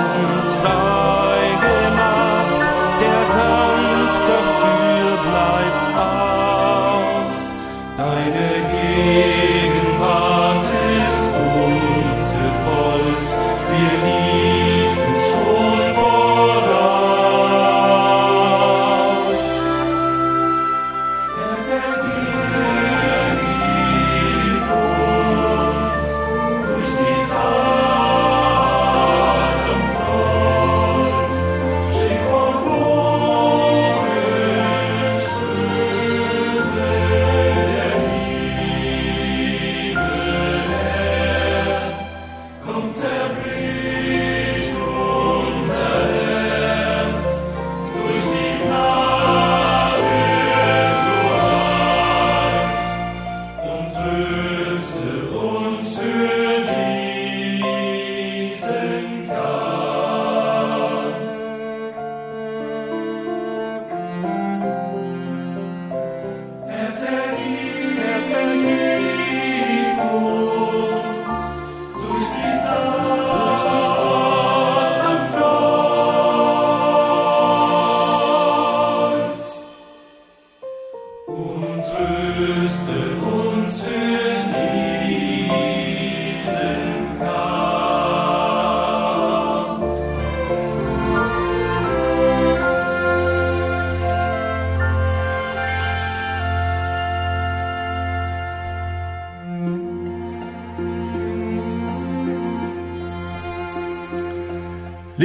uns frei.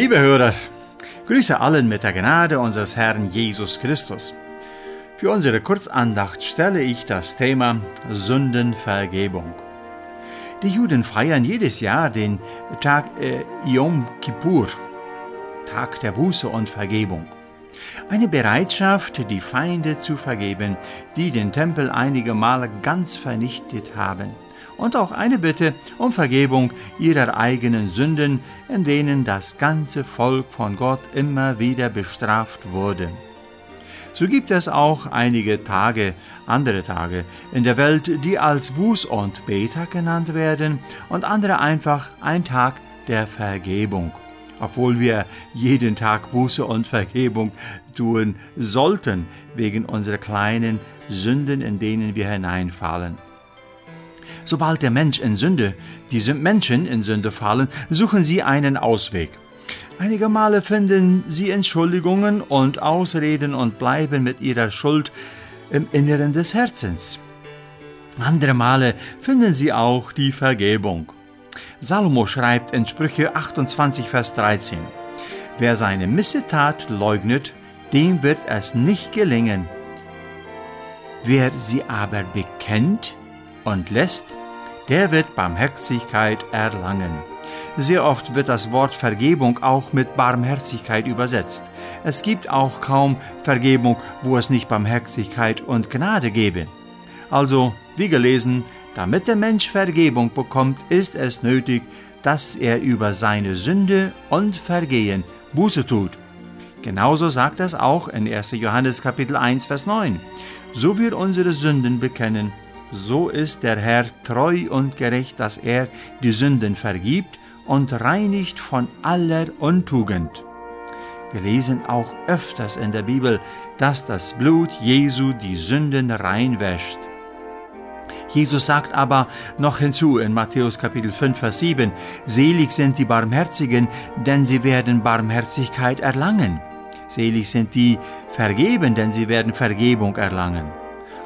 Liebe Hörer, grüße allen mit der Gnade unseres Herrn Jesus Christus. Für unsere Kurzandacht stelle ich das Thema Sündenvergebung. Die Juden feiern jedes Jahr den Tag äh, Yom Kippur, Tag der Buße und Vergebung. Eine Bereitschaft, die Feinde zu vergeben, die den Tempel einige Male ganz vernichtet haben und auch eine Bitte um Vergebung ihrer eigenen Sünden, in denen das ganze Volk von Gott immer wieder bestraft wurde. So gibt es auch einige Tage, andere Tage in der Welt, die als Buß- und Betag genannt werden und andere einfach ein Tag der Vergebung. Obwohl wir jeden Tag Buße und Vergebung tun sollten, wegen unserer kleinen Sünden, in denen wir hineinfallen. Sobald der Mensch in Sünde, diese Menschen in Sünde fallen, suchen sie einen Ausweg. Einige Male finden sie Entschuldigungen und Ausreden und bleiben mit ihrer Schuld im Inneren des Herzens. Andere Male finden sie auch die Vergebung. Salomo schreibt in Sprüche 28, Vers 13, Wer seine Missetat leugnet, dem wird es nicht gelingen. Wer sie aber bekennt und lässt, der wird Barmherzigkeit erlangen. Sehr oft wird das Wort Vergebung auch mit Barmherzigkeit übersetzt. Es gibt auch kaum Vergebung, wo es nicht Barmherzigkeit und Gnade gäbe. Also, wie gelesen, damit der Mensch Vergebung bekommt, ist es nötig, dass er über seine Sünde und Vergehen Buße tut. Genauso sagt es auch in 1. Johannes Kapitel 1 Vers 9. So wir unsere Sünden bekennen, so ist der Herr treu und gerecht, dass er die Sünden vergibt und reinigt von aller Untugend. Wir lesen auch öfters in der Bibel, dass das Blut Jesu die Sünden reinwäscht. Jesus sagt aber noch hinzu in Matthäus Kapitel 5, Vers 7, Selig sind die Barmherzigen, denn sie werden Barmherzigkeit erlangen. Selig sind die Vergeben, denn sie werden Vergebung erlangen.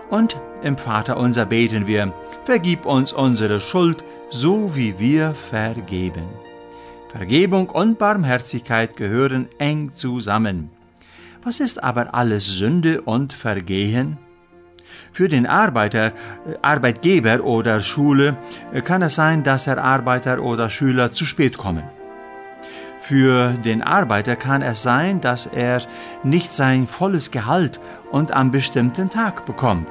Und im Vater unser beten wir, vergib uns unsere Schuld, so wie wir vergeben. Vergebung und Barmherzigkeit gehören eng zusammen. Was ist aber alles Sünde und Vergehen? Für den Arbeiter, äh, Arbeitgeber oder Schule äh, kann es sein, dass der Arbeiter oder Schüler zu spät kommen. Für den Arbeiter kann es sein, dass er nicht sein volles Gehalt und am bestimmten Tag bekommt.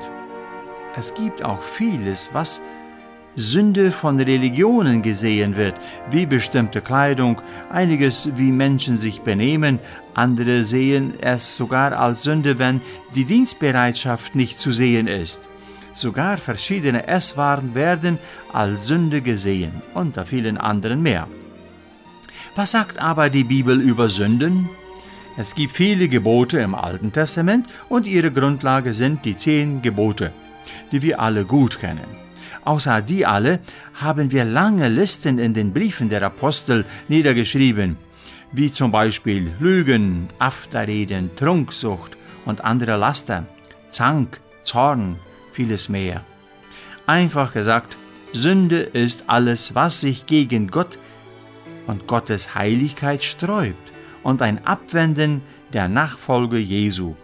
Es gibt auch vieles, was Sünde von Religionen gesehen wird, wie bestimmte Kleidung, einiges wie Menschen sich benehmen, andere sehen es sogar als Sünde, wenn die Dienstbereitschaft nicht zu sehen ist. Sogar verschiedene Esswaren werden als Sünde gesehen, unter vielen anderen mehr. Was sagt aber die Bibel über Sünden? Es gibt viele Gebote im Alten Testament und ihre Grundlage sind die zehn Gebote die wir alle gut kennen. Außer die alle haben wir lange Listen in den Briefen der Apostel niedergeschrieben, wie zum Beispiel Lügen, Afterreden, Trunksucht und andere Laster, Zank, Zorn, vieles mehr. Einfach gesagt, Sünde ist alles, was sich gegen Gott und Gottes Heiligkeit sträubt und ein Abwenden der Nachfolge Jesu.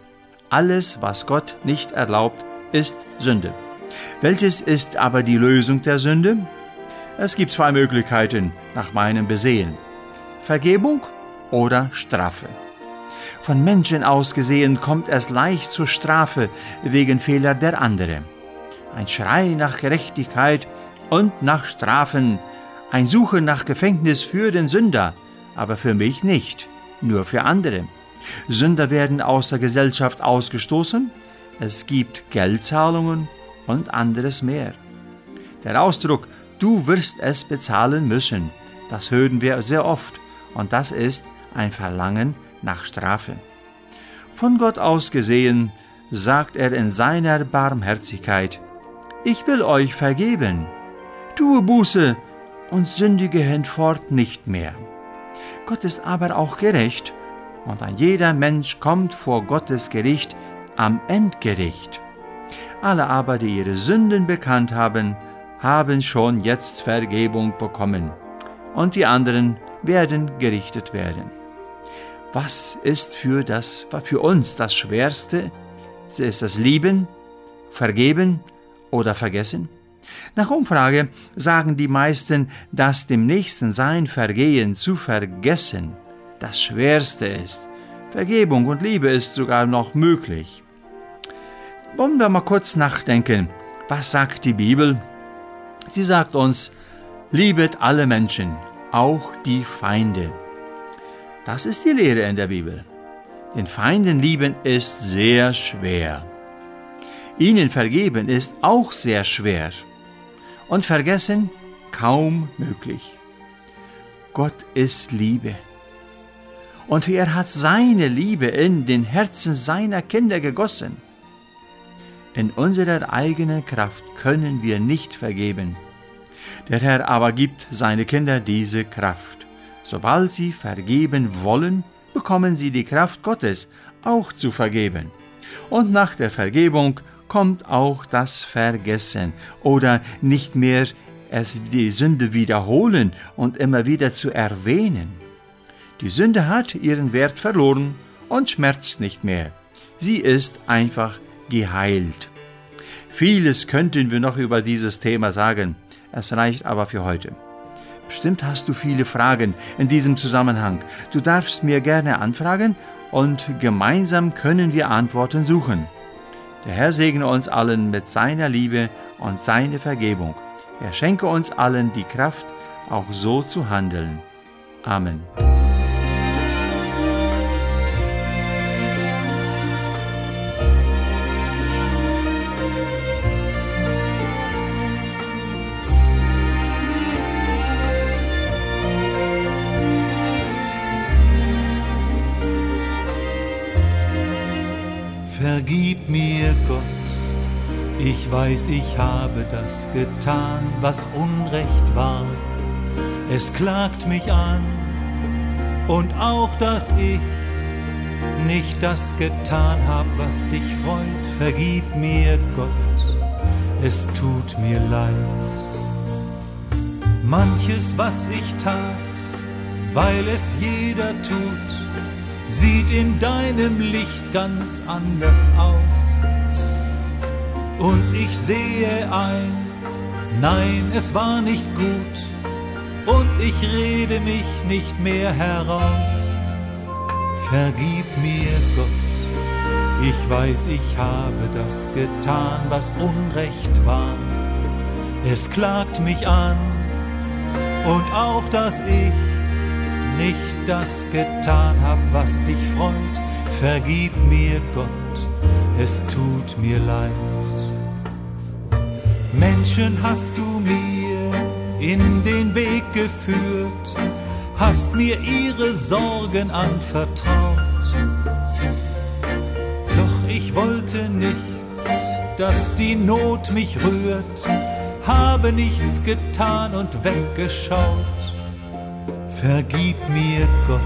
Alles, was Gott nicht erlaubt, ist Sünde. Welches ist aber die Lösung der Sünde? Es gibt zwei Möglichkeiten nach meinem Besehen. Vergebung oder Strafe. Von Menschen aus gesehen kommt es leicht zur Strafe wegen Fehler der anderen. Ein Schrei nach Gerechtigkeit und nach Strafen, ein Suchen nach Gefängnis für den Sünder, aber für mich nicht, nur für andere. Sünder werden aus der Gesellschaft ausgestoßen es gibt Geldzahlungen und anderes mehr. Der Ausdruck du wirst es bezahlen müssen, das hören wir sehr oft und das ist ein Verlangen nach Strafe. Von Gott aus gesehen sagt er in seiner Barmherzigkeit, ich will euch vergeben, tue Buße und sündige hinfort nicht mehr. Gott ist aber auch gerecht, und ein jeder Mensch kommt vor Gottes Gericht am Endgericht. Alle aber, die ihre Sünden bekannt haben, haben schon jetzt Vergebung bekommen, und die anderen werden gerichtet werden. Was ist für, das, für uns das Schwerste? Ist das Lieben, Vergeben oder Vergessen? Nach Umfrage sagen die meisten, dass dem Nächsten sein Vergehen zu vergessen das Schwerste ist. Vergebung und Liebe ist sogar noch möglich. Wollen wir mal kurz nachdenken. Was sagt die Bibel? Sie sagt uns, liebet alle Menschen, auch die Feinde. Das ist die Lehre in der Bibel. Den Feinden lieben ist sehr schwer. Ihnen vergeben ist auch sehr schwer. Und vergessen kaum möglich. Gott ist Liebe. Und er hat seine Liebe in den Herzen seiner Kinder gegossen. In unserer eigenen Kraft können wir nicht vergeben. Der Herr aber gibt seine Kinder diese Kraft. Sobald sie vergeben wollen, bekommen sie die Kraft Gottes, auch zu vergeben. Und nach der Vergebung kommt auch das Vergessen oder nicht mehr es die Sünde wiederholen und immer wieder zu erwähnen. Die Sünde hat ihren Wert verloren und schmerzt nicht mehr. Sie ist einfach geheilt. Vieles könnten wir noch über dieses Thema sagen, es reicht aber für heute. Bestimmt hast du viele Fragen in diesem Zusammenhang. Du darfst mir gerne anfragen und gemeinsam können wir Antworten suchen. Der Herr segne uns allen mit seiner Liebe und seiner Vergebung. Er schenke uns allen die Kraft, auch so zu handeln. Amen. Vergib mir, Gott, ich weiß, ich habe das getan, was Unrecht war. Es klagt mich an und auch, dass ich nicht das getan hab, was dich freut. Vergib mir, Gott, es tut mir leid. Manches, was ich tat, weil es jeder tut, sieht in deinem Licht ganz anders aus. Und ich sehe ein, nein, es war nicht gut. Und ich rede mich nicht mehr heraus. Vergib mir, Gott, ich weiß, ich habe das getan, was Unrecht war. Es klagt mich an und auch, dass ich nicht das getan hab, was dich freut. Vergib mir, Gott, es tut mir leid. Menschen hast du mir in den Weg geführt, hast mir ihre Sorgen anvertraut. Doch ich wollte nicht, dass die Not mich rührt, habe nichts getan und weggeschaut. Vergib mir, Gott,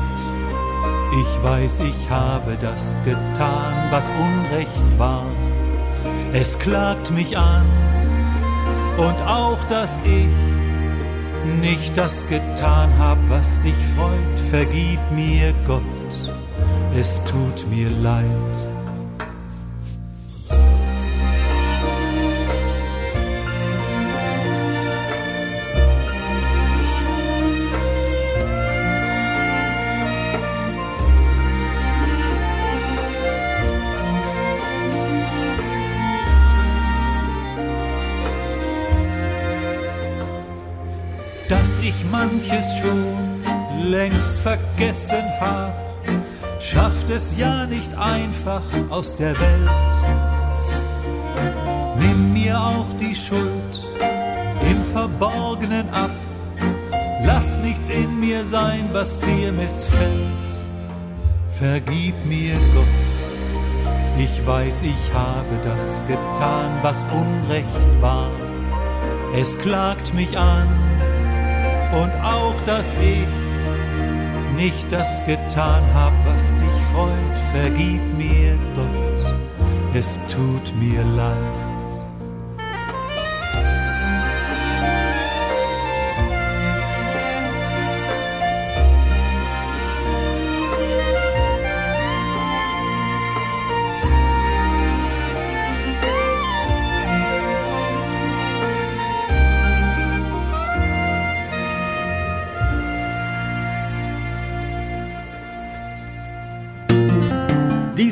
ich weiß, ich habe das getan, was Unrecht war. Es klagt mich an und auch, dass ich nicht das getan hab, was dich freut. Vergib mir, Gott, es tut mir leid. Manches schon längst vergessen hab, schafft es ja nicht einfach aus der Welt. Nimm mir auch die Schuld im Verborgenen ab, lass nichts in mir sein, was dir missfällt. Vergib mir, Gott, ich weiß, ich habe das getan, was Unrecht war. Es klagt mich an, und auch, dass ich nicht das getan hab, was dich freut. Vergib mir, Gott, es tut mir leid.